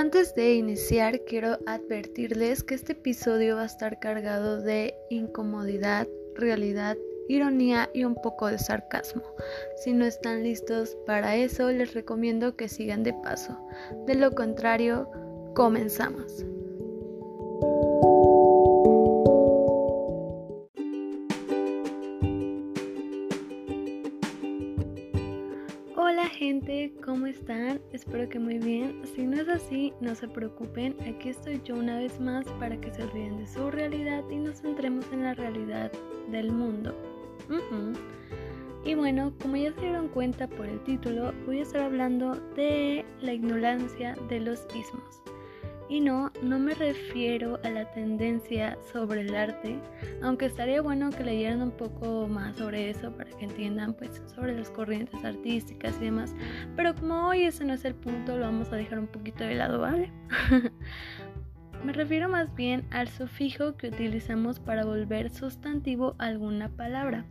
Antes de iniciar, quiero advertirles que este episodio va a estar cargado de incomodidad, realidad, ironía y un poco de sarcasmo. Si no están listos para eso, les recomiendo que sigan de paso. De lo contrario, comenzamos. Se preocupen. Aquí estoy yo una vez más para que se olviden de su realidad y nos centremos en la realidad del mundo. Y bueno, como ya se dieron cuenta por el título, voy a estar hablando de la ignorancia de los ismos. Y no, no me refiero a la tendencia sobre el arte, aunque estaría bueno que leyeran un poco más sobre eso para que entiendan pues sobre las corrientes artísticas y demás. Pero como hoy ese no es el punto, lo vamos a dejar un poquito de lado, ¿vale? me refiero más bien al sufijo que utilizamos para volver sustantivo alguna palabra.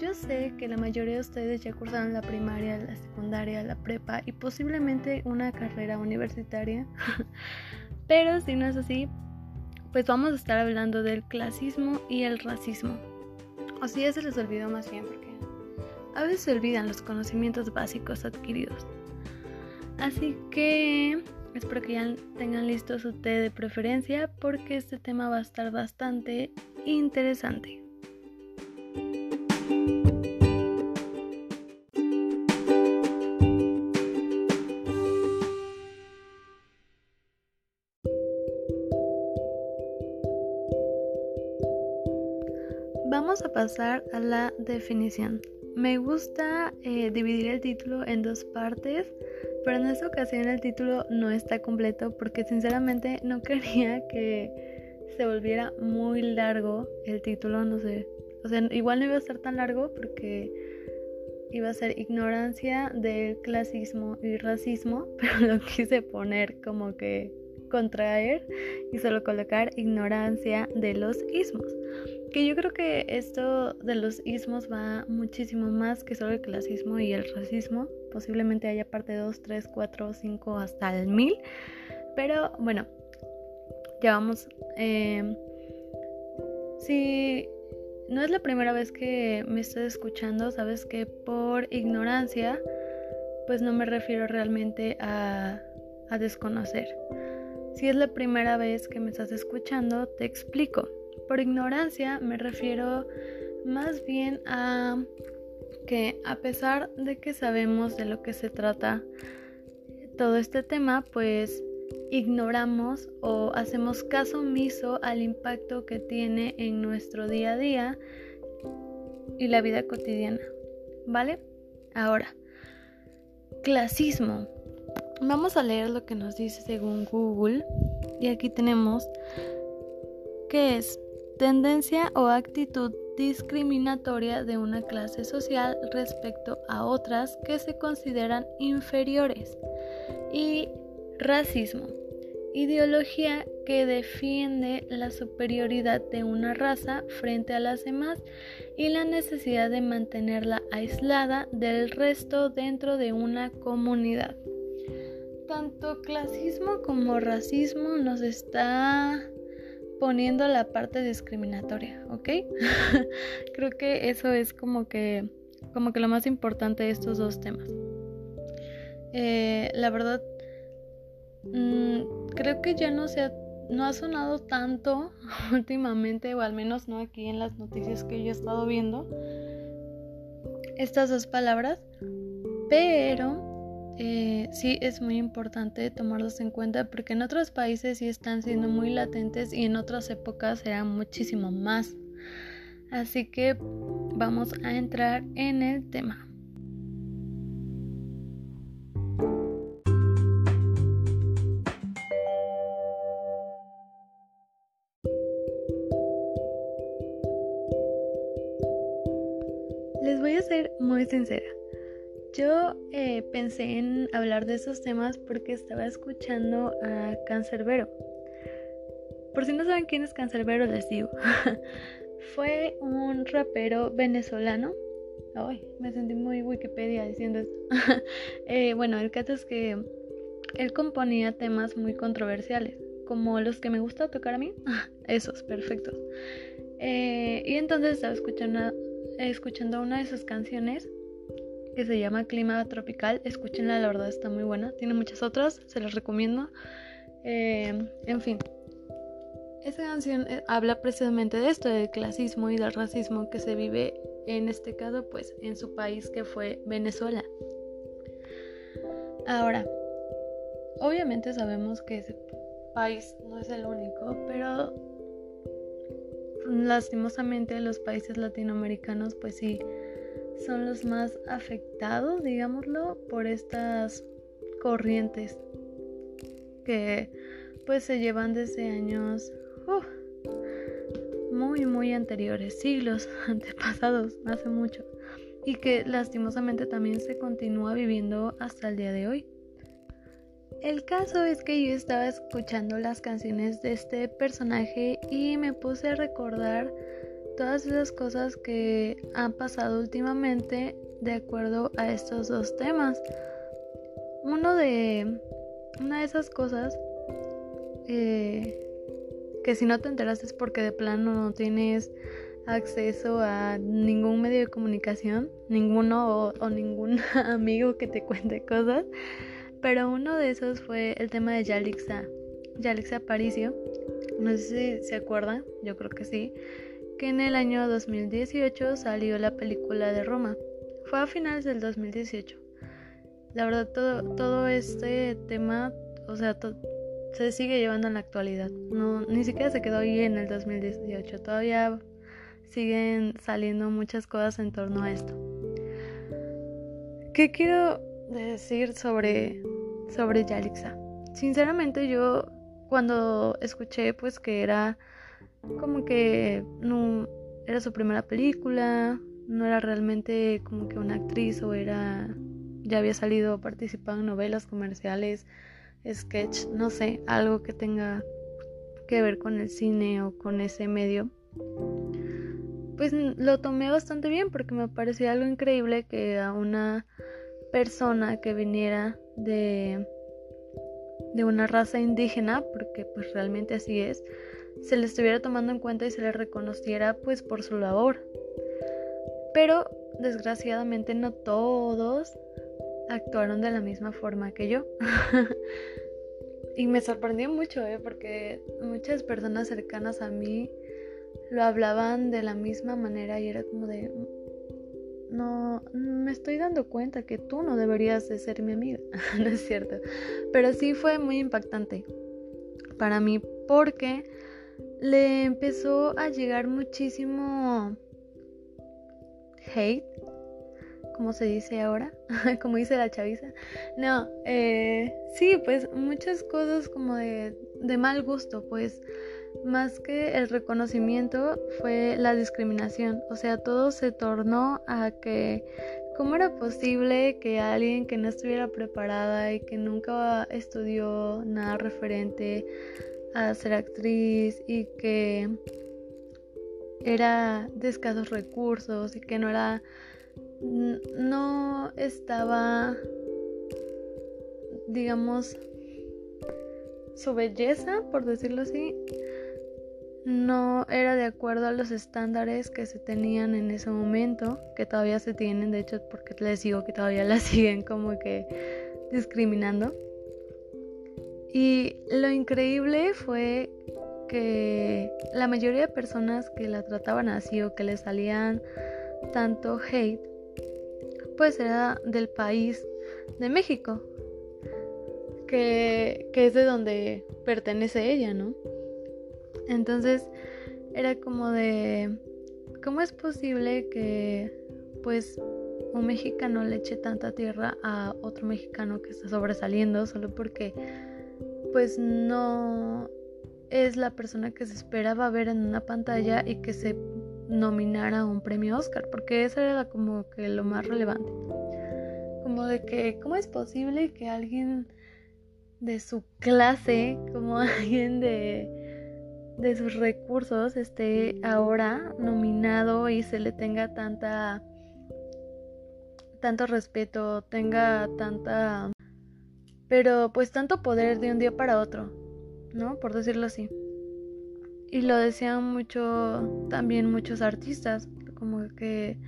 Yo sé que la mayoría de ustedes ya cursaron la primaria, la secundaria, la prepa y posiblemente una carrera universitaria. Pero si no es así, pues vamos a estar hablando del clasismo y el racismo. O si ya se les olvidó más bien porque a veces se olvidan los conocimientos básicos adquiridos. Así que espero que ya tengan listo su té de preferencia porque este tema va a estar bastante interesante. Pasar a la definición. Me gusta eh, dividir el título en dos partes, pero en esta ocasión el título no está completo porque sinceramente no quería que se volviera muy largo el título, no sé. O sea, igual no iba a ser tan largo porque iba a ser ignorancia del clasismo y racismo, pero lo quise poner como que contraer y solo colocar ignorancia de los ismos. Que yo creo que esto de los ismos va muchísimo más que solo el clasismo y el racismo. Posiblemente haya parte 2, 3, 4, 5 hasta el 1000. Pero bueno, ya vamos. Eh, si no es la primera vez que me estás escuchando, sabes que por ignorancia, pues no me refiero realmente a, a desconocer. Si es la primera vez que me estás escuchando, te explico. Por ignorancia me refiero más bien a que a pesar de que sabemos de lo que se trata todo este tema, pues ignoramos o hacemos caso omiso al impacto que tiene en nuestro día a día y la vida cotidiana. ¿Vale? Ahora, clasismo. Vamos a leer lo que nos dice según Google y aquí tenemos que es tendencia o actitud discriminatoria de una clase social respecto a otras que se consideran inferiores. Y racismo, ideología que defiende la superioridad de una raza frente a las demás y la necesidad de mantenerla aislada del resto dentro de una comunidad. Tanto clasismo como racismo nos está poniendo la parte discriminatoria, ¿ok? Creo que eso es como que, como que lo más importante de estos dos temas. Eh, la verdad, mm, creo que ya no se ha, no ha sonado tanto últimamente, o al menos no aquí en las noticias que yo he estado viendo, estas dos palabras, pero eh, sí es muy importante tomarlos en cuenta porque en otros países sí están siendo muy latentes y en otras épocas eran muchísimo más. Así que vamos a entrar en el tema. Les voy a ser muy sincera. Yo eh, pensé en hablar de esos temas porque estaba escuchando a Cancerbero. Por si no saben quién es Cancerbero, les digo. Fue un rapero venezolano. Ay, me sentí muy Wikipedia diciendo esto. Eh, bueno, el caso es que él componía temas muy controversiales, como los que me gusta tocar a mí, esos, perfectos. Eh, y entonces estaba escuchando, escuchando una de sus canciones que se llama Clima Tropical. Escúchenla, la verdad está muy buena. Tiene muchas otras, se las recomiendo. Eh, en fin, esa canción eh, habla precisamente de esto, del clasismo y del racismo que se vive en este caso, pues en su país que fue Venezuela. Ahora, obviamente sabemos que ese país no es el único, pero lastimosamente los países latinoamericanos pues sí son los más afectados, digámoslo, por estas corrientes que pues se llevan desde años muy muy anteriores, siglos antepasados, hace mucho, y que lastimosamente también se continúa viviendo hasta el día de hoy. El caso es que yo estaba escuchando las canciones de este personaje y me puse a recordar todas esas cosas que han pasado últimamente de acuerdo a estos dos temas. Uno de una de esas cosas eh, que si no te enteras es porque de plano no tienes acceso a ningún medio de comunicación, ninguno o, ningún amigo que te cuente cosas. Pero uno de esos fue el tema de Yalixa, Yalixa Aparicio. No sé si se acuerdan, yo creo que sí que en el año 2018 salió la película de Roma. Fue a finales del 2018. La verdad, todo, todo este tema, o sea, se sigue llevando en la actualidad. No, ni siquiera se quedó ahí en el 2018. Todavía siguen saliendo muchas cosas en torno a esto. ¿Qué quiero decir sobre, sobre Yalixa? Sinceramente yo cuando escuché pues que era como que no era su primera película, no era realmente como que una actriz o era ya había salido participado en novelas comerciales, sketch, no sé, algo que tenga que ver con el cine o con ese medio. Pues lo tomé bastante bien porque me parecía algo increíble que a una persona que viniera de de una raza indígena, porque pues realmente así es, se le estuviera tomando en cuenta y se le reconociera pues por su labor. Pero desgraciadamente no todos actuaron de la misma forma que yo. y me sorprendió mucho, ¿eh? porque muchas personas cercanas a mí lo hablaban de la misma manera y era como de, no, me estoy dando cuenta que tú no deberías de ser mi amiga, no es cierto, pero sí fue muy impactante para mí porque le empezó a llegar muchísimo hate, como se dice ahora, como dice la chaviza. No, eh, sí, pues muchas cosas como de, de mal gusto, pues más que el reconocimiento fue la discriminación, o sea, todo se tornó a que ¿Cómo era posible que alguien que no estuviera preparada y que nunca estudió nada referente a ser actriz y que era de escasos recursos y que no era no estaba digamos su belleza por decirlo así no era de acuerdo a los estándares que se tenían en ese momento, que todavía se tienen, de hecho, porque les digo que todavía la siguen como que discriminando. Y lo increíble fue que la mayoría de personas que la trataban así o que le salían tanto hate, pues era del país de México, que, que es de donde pertenece ella, ¿no? Entonces era como de, ¿cómo es posible que pues un mexicano le eche tanta tierra a otro mexicano que está sobresaliendo solo porque pues no es la persona que se esperaba ver en una pantalla y que se nominara a un premio Oscar, porque eso era como que lo más relevante. Como de que, ¿cómo es posible que alguien de su clase, como alguien de, de sus recursos, esté ahora nominado y se le tenga tanta tanto respeto, tenga tanta Pero pues tanto poder de un día para otro, ¿no? Por decirlo así. Y lo decían mucho también muchos artistas, como que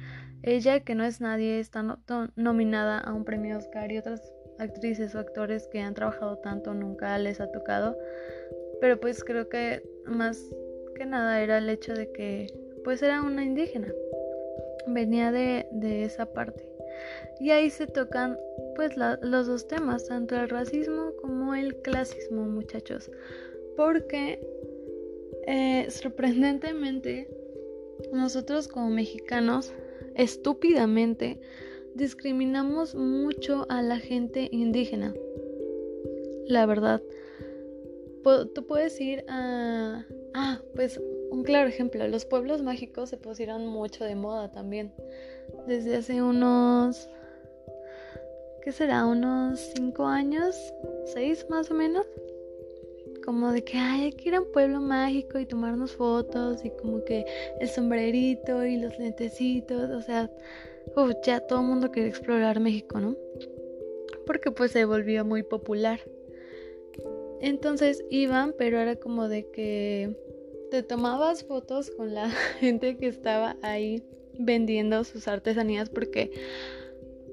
ella, que no es nadie, está nominada a un premio Oscar y otras actrices o actores que han trabajado tanto nunca les ha tocado. Pero pues creo que más que nada era el hecho de que pues era una indígena. Venía de, de esa parte. Y ahí se tocan pues los dos temas, tanto el racismo como el clasismo, muchachos. Porque eh, sorprendentemente nosotros como mexicanos estúpidamente discriminamos mucho a la gente indígena. La verdad. Tú puedes ir a... Ah, pues un claro ejemplo, los pueblos mágicos se pusieron mucho de moda también. Desde hace unos... ¿Qué será? Unos 5 años, 6 más o menos. Como de que Ay, hay que ir a un pueblo mágico y tomarnos fotos y como que el sombrerito y los lentecitos, o sea, ya todo el mundo quiere explorar México, ¿no? Porque pues se volvió muy popular. Entonces iban, pero era como de que te tomabas fotos con la gente que estaba ahí vendiendo sus artesanías porque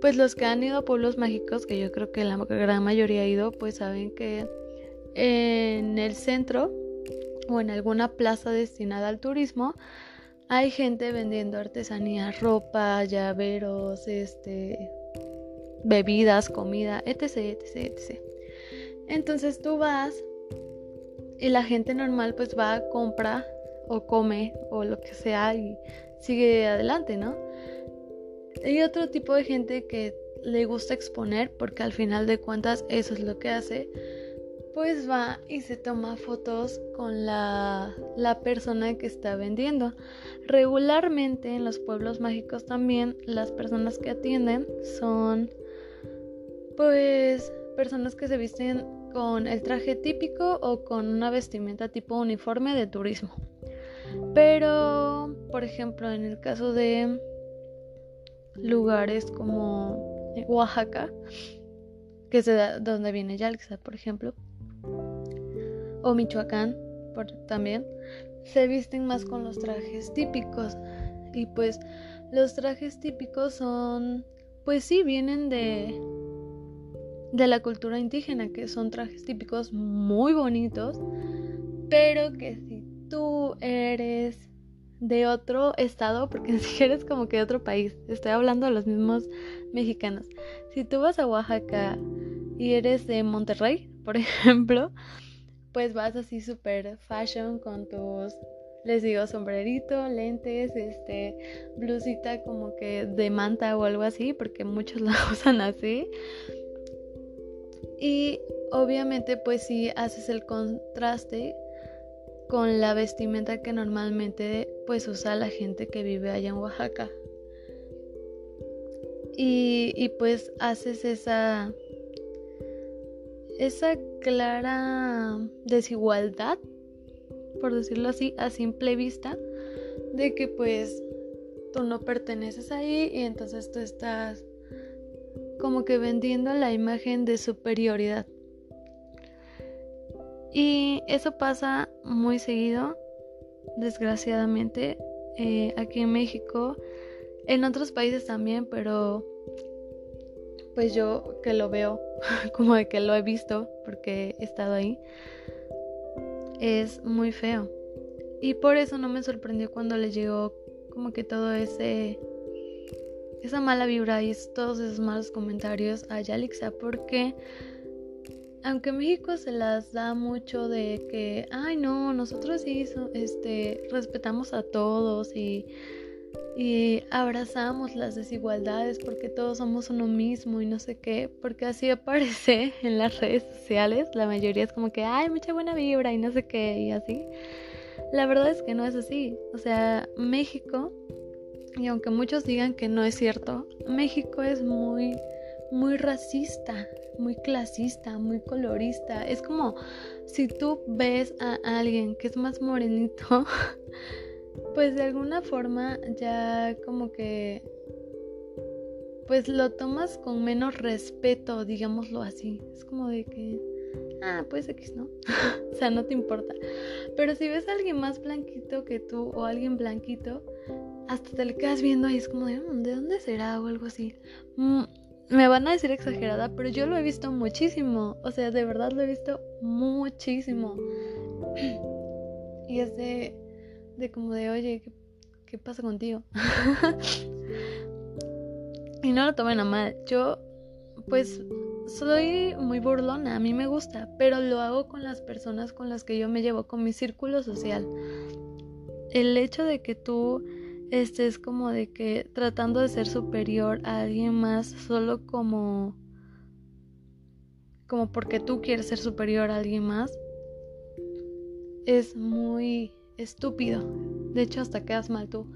pues los que han ido a pueblos mágicos, que yo creo que la gran mayoría ha ido, pues saben que en el centro o en alguna plaza destinada al turismo hay gente vendiendo artesanías, ropa, llaveros, este bebidas, comida, etc, etc, etc. Entonces tú vas y la gente normal pues va a compra o come o lo que sea y sigue adelante, ¿no? Hay otro tipo de gente que le gusta exponer porque al final de cuentas eso es lo que hace, pues va y se toma fotos con la, la persona que está vendiendo. Regularmente en los pueblos mágicos también las personas que atienden son pues personas que se visten con el traje típico o con una vestimenta tipo uniforme de turismo. Pero, por ejemplo, en el caso de lugares como Oaxaca, que es de donde viene Yalxa, por ejemplo, o Michoacán también, se visten más con los trajes típicos. Y pues los trajes típicos son, pues sí, vienen de, de la cultura indígena, que son trajes típicos muy bonitos, pero que si tú eres de otro estado, porque si eres como que de otro país, estoy hablando de los mismos mexicanos, si tú vas a Oaxaca y eres de Monterrey, por ejemplo, pues vas así súper fashion con tus les digo sombrerito, lentes, este, blusita como que de manta o algo así, porque muchos la usan así. Y obviamente pues si haces el contraste con la vestimenta que normalmente pues usa la gente que vive allá en Oaxaca. Y, y pues haces esa esa clara desigualdad, por decirlo así, a simple vista, de que pues tú no perteneces ahí y entonces tú estás como que vendiendo la imagen de superioridad. Y eso pasa muy seguido, desgraciadamente, eh, aquí en México, en otros países también, pero pues yo que lo veo, como de que lo he visto, porque he estado ahí, es muy feo. Y por eso no me sorprendió cuando le llegó como que todo ese esa mala vibra y todos esos malos comentarios a Yalixa porque aunque México se las da mucho de que ay no nosotros sí este respetamos a todos y y abrazamos las desigualdades porque todos somos uno mismo y no sé qué, porque así aparece en las redes sociales, la mayoría es como que ay mucha buena vibra y no sé qué y así. La verdad es que no es así, o sea, México y aunque muchos digan que no es cierto, México es muy, muy racista, muy clasista, muy colorista. Es como si tú ves a alguien que es más morenito, pues de alguna forma ya como que pues lo tomas con menos respeto, digámoslo así. Es como de que, ah, pues X, ¿no? o sea, no te importa. Pero si ves a alguien más blanquito que tú o alguien blanquito, hasta te le quedas viendo y es como de, mm, ¿de dónde será? o algo así. Mm, me van a decir exagerada, pero yo lo he visto muchísimo. O sea, de verdad lo he visto muchísimo. y es de, de como de, oye, ¿qué, qué pasa contigo? y no lo tomen a mal. Yo, pues, soy muy burlona, a mí me gusta, pero lo hago con las personas con las que yo me llevo, con mi círculo social. El hecho de que tú este es como de que tratando de ser superior a alguien más solo como como porque tú quieres ser superior a alguien más es muy estúpido. De hecho, hasta quedas mal tú.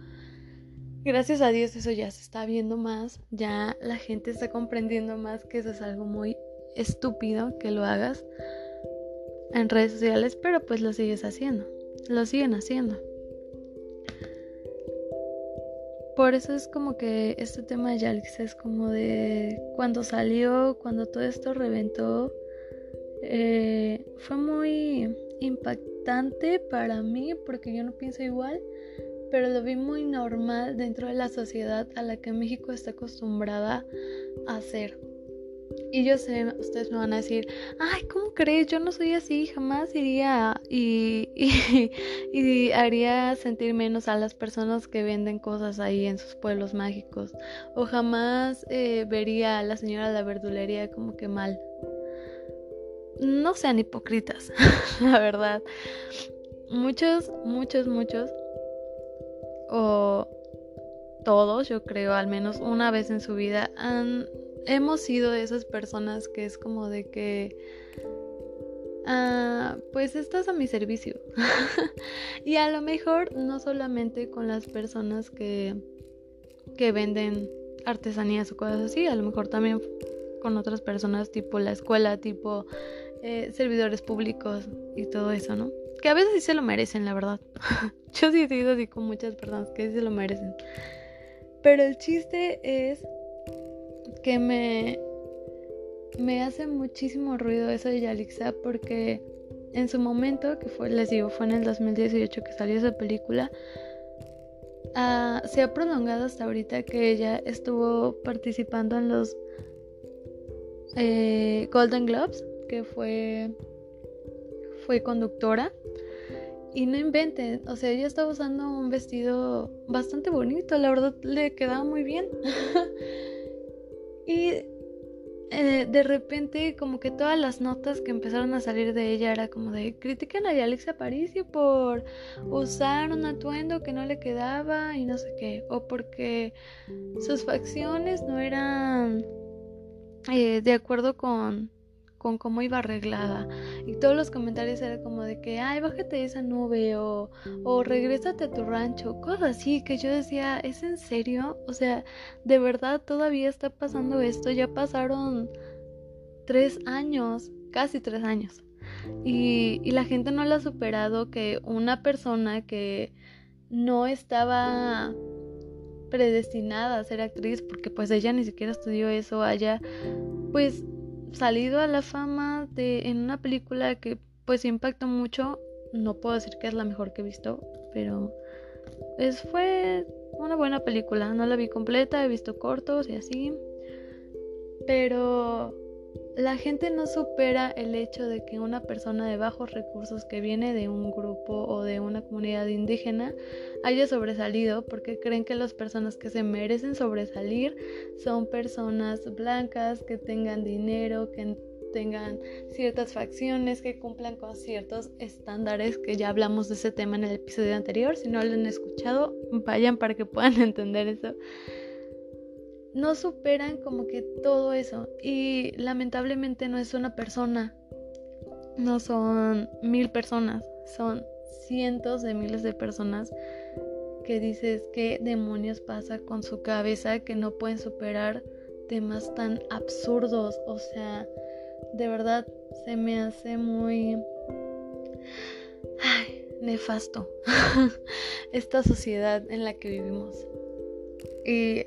Gracias a Dios eso ya se está viendo más, ya la gente está comprendiendo más que eso es algo muy estúpido que lo hagas en redes sociales, pero pues lo sigues haciendo, lo siguen haciendo. Por eso es como que este tema de Yalix es como de cuando salió, cuando todo esto reventó, eh, fue muy impactante para mí porque yo no pienso igual, pero lo vi muy normal dentro de la sociedad a la que México está acostumbrada a hacer. Y yo sé, ustedes me van a decir, ay, ¿cómo crees? Yo no soy así, jamás iría y, y, haría sentir menos a las personas que venden cosas ahí en sus pueblos mágicos. O jamás eh, vería a la señora de la verdulería como que mal. No sean hipócritas, la verdad. Muchos, muchos, muchos, o todos, yo creo, al menos una vez en su vida, han hemos sido esas personas que es como de que ah, pues estás a mi servicio y a lo mejor no solamente con las personas que que venden artesanías o cosas así a lo mejor también con otras personas tipo la escuela tipo eh, servidores públicos y todo eso no que a veces sí se lo merecen la verdad. Yo sí he sido así con muchas personas que sí se lo merecen. Pero el chiste es que me, me hace muchísimo ruido eso de Yalixa porque en su momento, que fue, les digo, fue en el 2018 que salió esa película, ah, se ha prolongado hasta ahorita que ella estuvo participando en los eh, Golden Globes, que fue, fue conductora. Y no inventen, o sea, ella estaba usando un vestido bastante bonito, la verdad le quedaba muy bien. Y eh, de repente como que todas las notas que empezaron a salir de ella era como de critican a Alexa Aparicio por usar un atuendo que no le quedaba y no sé qué, o porque sus facciones no eran eh, de acuerdo con con cómo iba arreglada. Y todos los comentarios eran como de que, ay, bájate de esa nube o, o regrésate a tu rancho, cosas así que yo decía, ¿es en serio? O sea, ¿de verdad todavía está pasando esto? Ya pasaron tres años, casi tres años. Y, y la gente no lo ha superado que una persona que no estaba predestinada a ser actriz porque pues ella ni siquiera estudió eso haya pues salido a la fama de, en una película que pues impactó mucho. No puedo decir que es la mejor que he visto, pero es, fue una buena película. No la vi completa, he visto cortos y así. Pero la gente no supera el hecho de que una persona de bajos recursos que viene de un grupo o de una comunidad indígena haya sobresalido porque creen que las personas que se merecen sobresalir son personas blancas que tengan dinero, que tengan ciertas facciones, que cumplan con ciertos estándares, que ya hablamos de ese tema en el episodio anterior. Si no lo han escuchado, vayan para que puedan entender eso no superan como que todo eso. Y lamentablemente no es una persona, no son mil personas, son cientos de miles de personas que dices qué demonios pasa con su cabeza que no pueden superar temas tan absurdos. O sea, de verdad se me hace muy... Ay, nefasto esta sociedad en la que vivimos. Y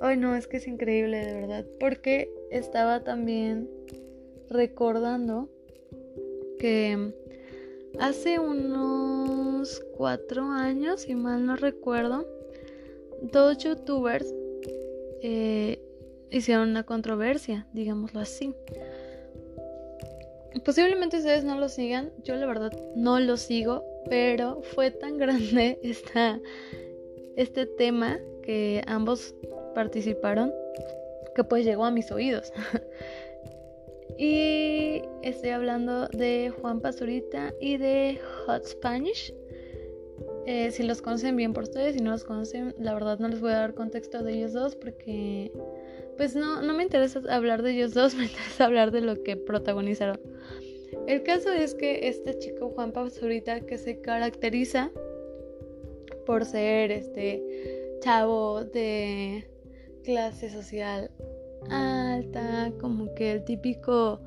Ay, no, es que es increíble, de verdad. Porque estaba también recordando que hace unos cuatro años, si mal no recuerdo, dos youtubers eh, hicieron una controversia, digámoslo así. Posiblemente ustedes no lo sigan, yo la verdad no lo sigo, pero fue tan grande esta, este tema que ambos participaron que pues llegó a mis oídos. y estoy hablando de Juan Pazurita y de Hot Spanish. Eh, si los conocen bien por ustedes, si no los conocen, la verdad no les voy a dar contexto de ellos dos porque pues no, no me interesa hablar de ellos dos, me interesa hablar de lo que protagonizaron. El caso es que este chico Juan Pazurita que se caracteriza por ser este chavo de clase social alta, como que el típico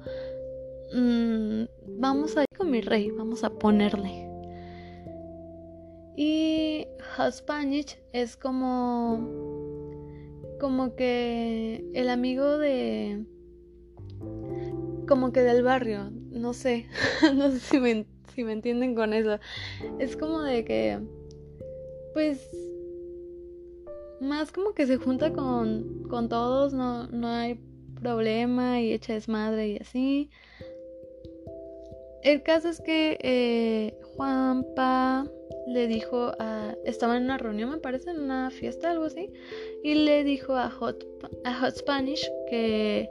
mm, vamos a ir con mi rey, vamos a ponerle. Y Spanish es como como que el amigo de como que del barrio, no sé, no sé si me, si me entienden con eso. Es como de que pues más como que se junta con, con todos, no, no hay problema y echa desmadre y así. El caso es que eh, Juanpa le dijo a... Estaba en una reunión, me parece, en una fiesta, algo así. Y le dijo a Hot, a Hot Spanish que...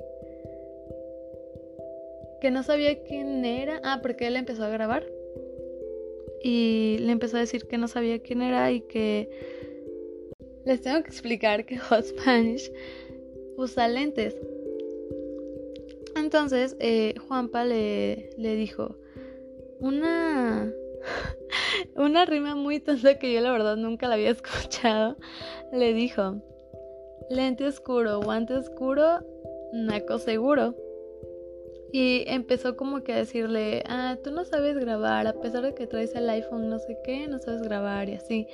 Que no sabía quién era. Ah, porque él empezó a grabar. Y le empezó a decir que no sabía quién era y que les tengo que explicar que Hot Spanish usa lentes. Entonces, eh, Juanpa le, le dijo una, una rima muy tonta que yo la verdad nunca la había escuchado. Le dijo, lente oscuro, guante oscuro, naco seguro. Y empezó como que a decirle, ah, tú no sabes grabar, a pesar de que traes el iPhone no sé qué, no sabes grabar y así.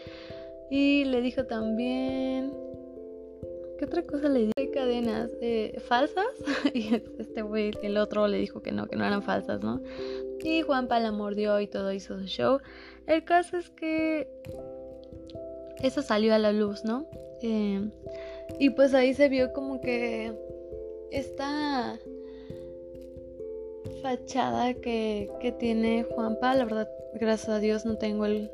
Y le dijo también. ¿Qué otra cosa le dijo? Cadenas eh, falsas. y este güey, el otro, le dijo que no, que no eran falsas, ¿no? Y Juanpa la mordió y todo hizo su show. El caso es que eso salió a la luz, ¿no? Eh, y pues ahí se vio como que esta fachada que, que tiene Juanpa, la verdad, gracias a Dios no tengo el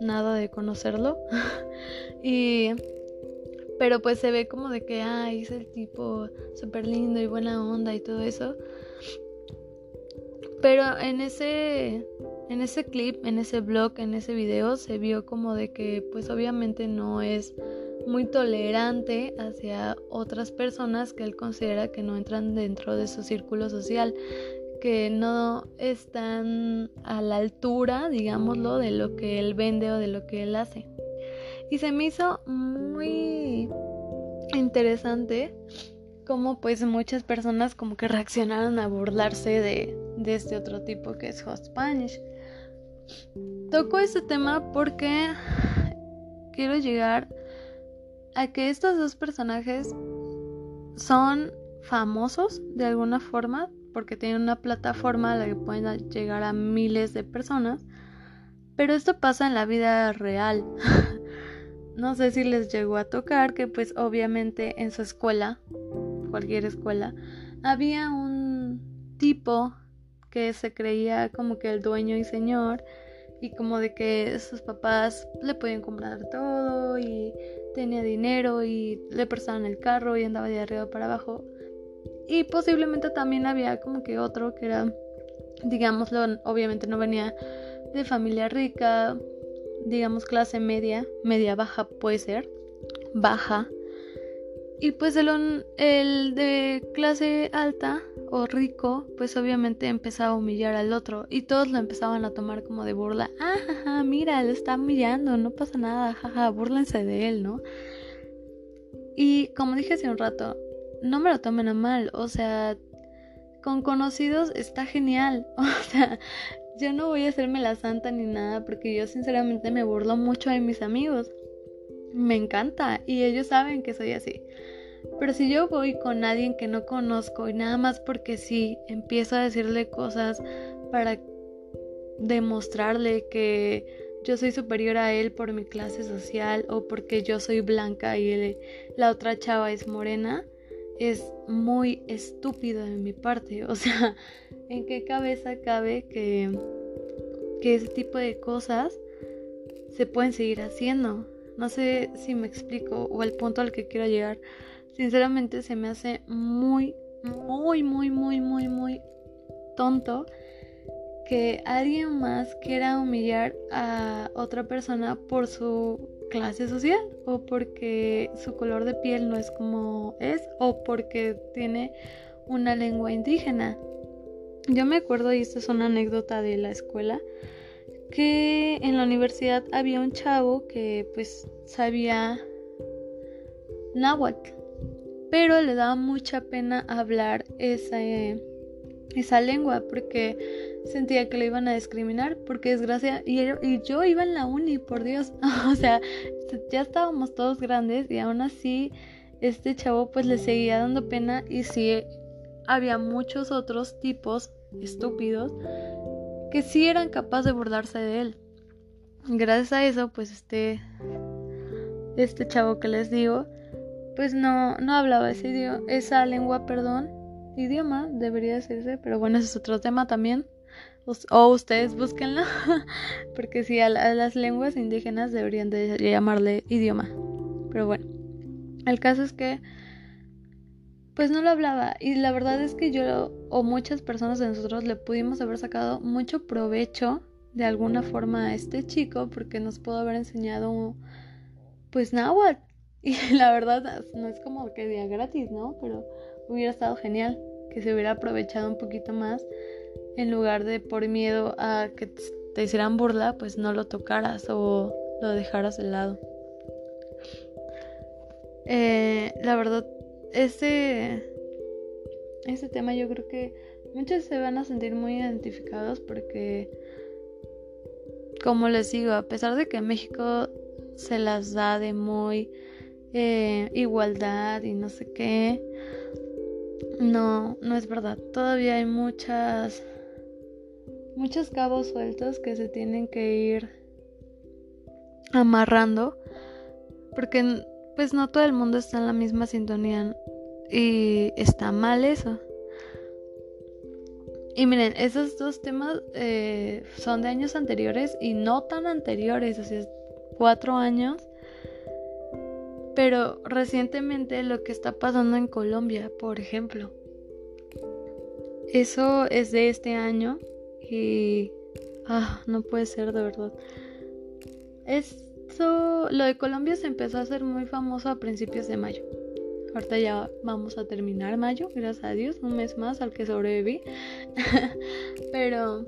nada de conocerlo. y pero pues se ve como de que ay, es el tipo súper lindo y buena onda y todo eso. Pero en ese en ese clip, en ese blog, en ese video se vio como de que pues obviamente no es muy tolerante hacia otras personas que él considera que no entran dentro de su círculo social que no están a la altura, digámoslo, de lo que él vende o de lo que él hace. Y se me hizo muy interesante como pues muchas personas como que reaccionaron a burlarse de, este otro tipo que es Hot Spanish. Toco este tema porque quiero llegar a que estos dos personajes son famosos de alguna forma porque tienen una plataforma a la que pueden llegar a miles de personas. Pero esto pasa en la vida real. no sé si les llegó a tocar que pues obviamente en su escuela, cualquier escuela, había un tipo que se creía como que el dueño y señor y como de que sus papás le podían comprar todo y tenía dinero y le prestaban el carro y andaba de arriba para abajo y posiblemente también había como que otro que era, digámoslo, obviamente no venía de familia rica, digamos clase media, media baja puede ser, baja. Y pues el, el de clase alta o rico, pues obviamente empezaba a humillar al otro y todos lo empezaban a tomar como de burla. Ah, mira, le está humillando, no pasa nada, jaja, burlense de él, ¿no? Y como dije hace un rato, no me lo tomen a mal, o sea, con conocidos está genial, o sea, yo no voy a hacerme la santa ni nada porque yo sinceramente me burlo mucho de mis amigos, me encanta y ellos saben que soy así. Pero si yo voy con alguien que no conozco y nada más porque sí, empiezo a decirle cosas para demostrarle que yo soy superior a él por mi clase social o porque yo soy blanca y la otra chava es morena, es muy estúpido de mi parte. O sea, ¿en qué cabeza cabe que, que ese tipo de cosas se pueden seguir haciendo? No sé si me explico o el punto al que quiero llegar. Sinceramente se me hace muy, muy, muy, muy, muy, muy tonto que alguien más quiera humillar a otra persona por su clase social o porque su color de piel no es como es o porque tiene una lengua indígena. Yo me acuerdo, y esta es una anécdota de la escuela, que en la universidad había un chavo que pues sabía náhuatl, pero le daba mucha pena hablar esa, esa lengua porque sentía que le iban a discriminar porque desgracia y, y yo iba en la uni, por Dios, o sea, ya estábamos todos grandes y aún así este chavo pues le seguía dando pena y sí había muchos otros tipos estúpidos que sí eran capaces de burlarse de él. Gracias a eso pues este este chavo que les digo pues no no hablaba ese idioma, esa lengua, perdón, idioma debería decirse, pero bueno, ese es otro tema también o ustedes búsquenlo, porque si a, las lenguas indígenas deberían de llamarle idioma. Pero bueno, el caso es que pues no lo hablaba y la verdad es que yo o muchas personas de nosotros le pudimos haber sacado mucho provecho de alguna forma a este chico porque nos pudo haber enseñado pues náhuatl y la verdad no es como que día gratis, ¿no? Pero hubiera estado genial que se hubiera aprovechado un poquito más en lugar de por miedo a que te hicieran burla, pues no lo tocaras o lo dejaras de lado. Eh, la verdad, ese, ese tema yo creo que muchos se van a sentir muy identificados porque, como les digo, a pesar de que México se las da de muy eh, igualdad y no sé qué, no, no es verdad. Todavía hay muchas muchos cabos sueltos que se tienen que ir amarrando porque pues no todo el mundo está en la misma sintonía y está mal eso. Y miren, esos dos temas eh, son de años anteriores y no tan anteriores, o sea, cuatro años. Pero recientemente lo que está pasando en Colombia, por ejemplo, eso es de este año y... Ah, no puede ser de verdad. Esto, lo de Colombia se empezó a hacer muy famoso a principios de mayo. Ahorita ya vamos a terminar mayo, gracias a Dios, un mes más al que sobreviví. Pero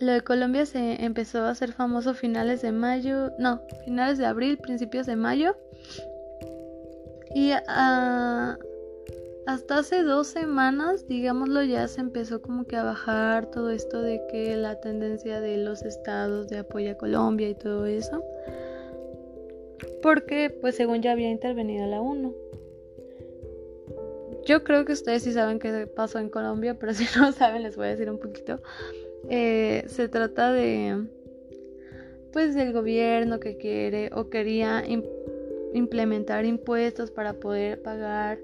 lo de Colombia se empezó a hacer famoso finales de mayo, no, finales de abril, principios de mayo. Y hasta hace dos semanas, digámoslo, ya se empezó como que a bajar todo esto de que la tendencia de los estados de apoyo a Colombia y todo eso. Porque pues según ya había intervenido la ONU. Yo creo que ustedes sí saben qué pasó en Colombia, pero si no saben les voy a decir un poquito. Eh, se trata de pues del gobierno que quiere o quería implementar impuestos para poder pagar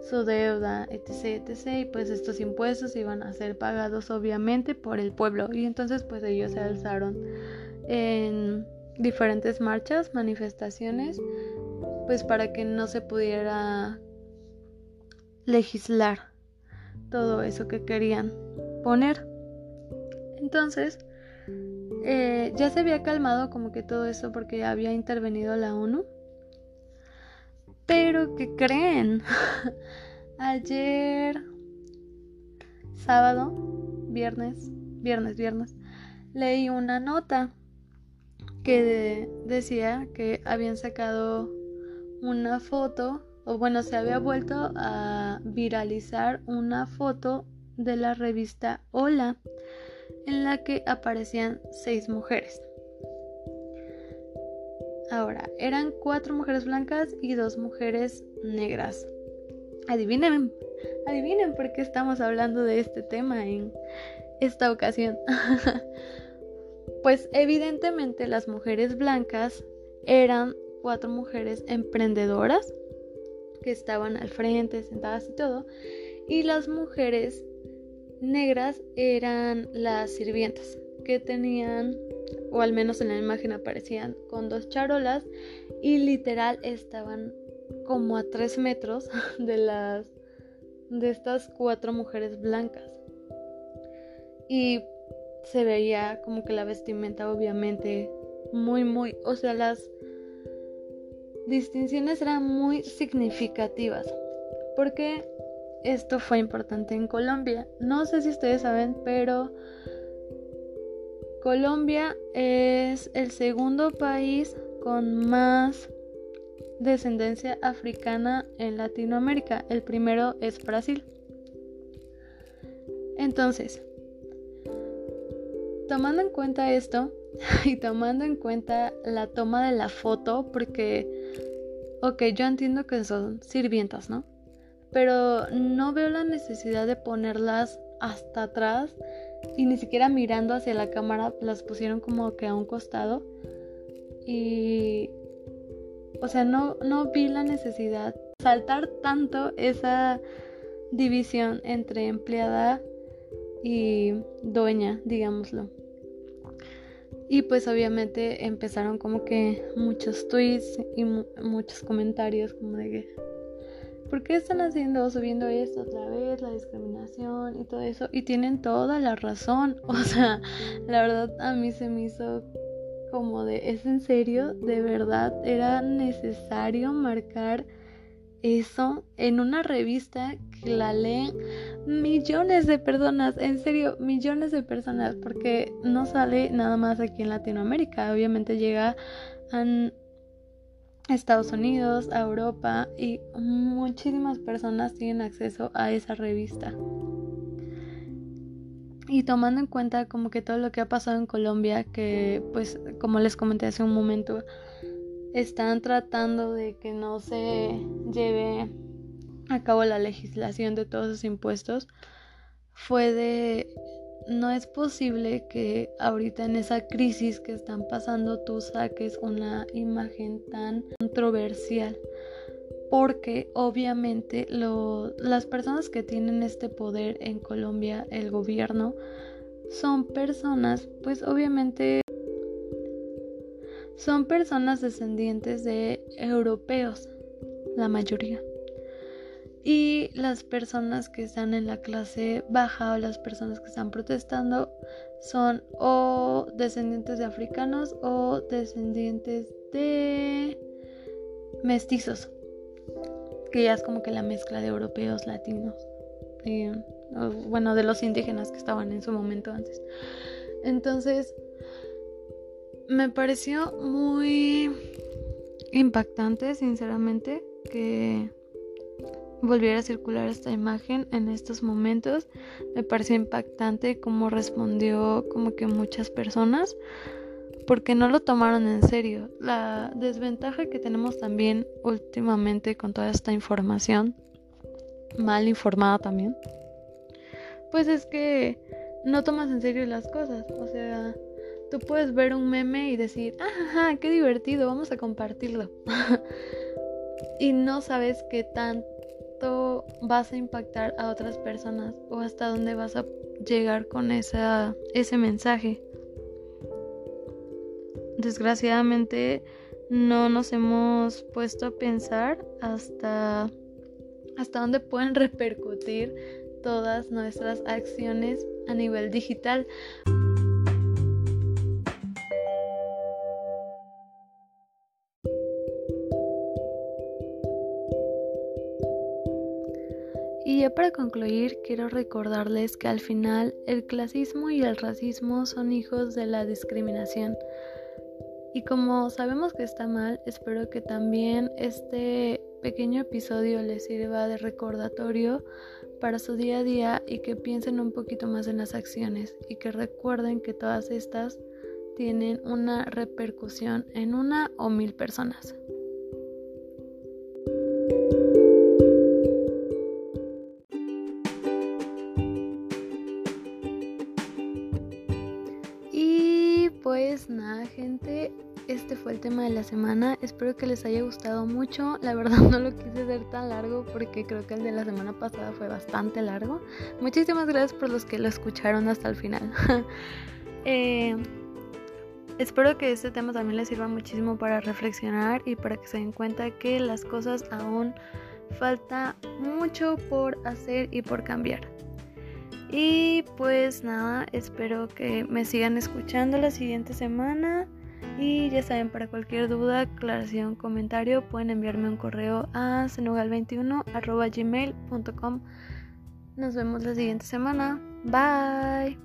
su deuda, etc, etc. Y pues estos impuestos iban a ser pagados obviamente por el pueblo. Y entonces pues ellos se alzaron en diferentes marchas, manifestaciones, pues para que no se pudiera legislar todo eso que querían poner. Entonces, eh, ya se había calmado como que todo eso porque había intervenido la ONU. Pero, ¿qué creen? Ayer, sábado, viernes, viernes, viernes, leí una nota que decía que habían sacado una foto, o bueno, se había vuelto a viralizar una foto de la revista Hola, en la que aparecían seis mujeres. Ahora, eran cuatro mujeres blancas y dos mujeres negras. adivinen, adivinen por qué estamos hablando de este tema en esta ocasión. pues evidentemente las mujeres blancas eran cuatro mujeres emprendedoras que estaban al frente, sentadas y todo, y las mujeres negras eran las sirvientas que tenían, o al menos en la imagen aparecían, con dos charolas y literal estaban como a tres metros de las de estas cuatro mujeres blancas. Y se veía como que la vestimenta obviamente muy muy o sea las distinciones eran muy significativas. Porque esto fue importante en Colombia no sé si ustedes saben pero Colombia es el segundo país con más descendencia africana en Latinoamérica. El primero es Brasil. Entonces, tomando en cuenta esto y tomando en cuenta la toma de la foto, porque, ok, yo entiendo que son sirvientas, ¿no? Pero no veo la necesidad de ponerlas hasta atrás y ni siquiera mirando hacia la cámara, las pusieron como que a un costado. Y o sea, no, no vi la necesidad saltar tanto esa división entre empleada y dueña, digámoslo. Y pues obviamente empezaron como que muchos tweets y muchos comentarios como de que ¿por qué están haciendo subiendo esto otra vez, la discriminación y todo eso? Y tienen toda la razón. O sea, la verdad a mí se me hizo como de, ¿es en serio? ¿De verdad era necesario marcar eso en una revista que la leen millones de personas? En serio, millones de personas, porque no sale nada más aquí en Latinoamérica, obviamente llega a Estados Unidos, a Europa y muchísimas personas tienen acceso a esa revista. Y tomando en cuenta como que todo lo que ha pasado en Colombia, que pues como les comenté hace un momento, están tratando de que no se lleve a cabo la legislación de todos esos impuestos, fue de no es posible que ahorita en esa crisis que están pasando tú saques una imagen tan controversial porque obviamente las personas que tienen este poder en Colombia, el gobierno, son personas, pues obviamente son personas descendientes de europeos, la mayoría. Y las personas que están en la clase baja o las personas que están protestando son o descendientes de africanos o descendientes de mestizos que ya es como que la mezcla de europeos, latinos, bueno, de los indígenas que estaban en su momento antes. Entonces, me pareció muy impactante, sinceramente, que volviera a circular esta imagen en estos momentos. Me pareció impactante cómo respondió como que muchas personas porque no lo tomaron en serio. La desventaja que tenemos también últimamente con toda esta información, mal informada también, pues es que no tomas en serio las cosas. O sea, tú puedes ver un meme y decir, ajá, qué divertido, vamos a compartirlo. y no sabes qué tanto vas a impactar a otras personas o hasta dónde vas a llegar con esa, ese mensaje desgraciadamente no nos hemos puesto a pensar hasta, hasta dónde pueden repercutir todas nuestras acciones a nivel digital. Ya para concluir, quiero recordarles que al final el clasismo y el racismo son hijos de la discriminación. Y como sabemos que está mal, espero que también este pequeño episodio les sirva de recordatorio para su día a día y que piensen un poquito más en las acciones y que recuerden que todas estas tienen una repercusión en una o mil personas. Tema de la semana. Espero que les haya gustado mucho. La verdad no lo quise hacer tan largo porque creo que el de la semana pasada fue bastante largo. Muchísimas gracias por los que lo escucharon hasta el final. eh, espero que este tema también les sirva muchísimo para reflexionar y para que se den cuenta que las cosas aún falta mucho por hacer y por cambiar. Y pues nada, espero que me sigan escuchando la siguiente semana. Y ya saben, para cualquier duda, aclaración, comentario, pueden enviarme un correo a senugal21.gmail.com. Nos vemos la siguiente semana. Bye.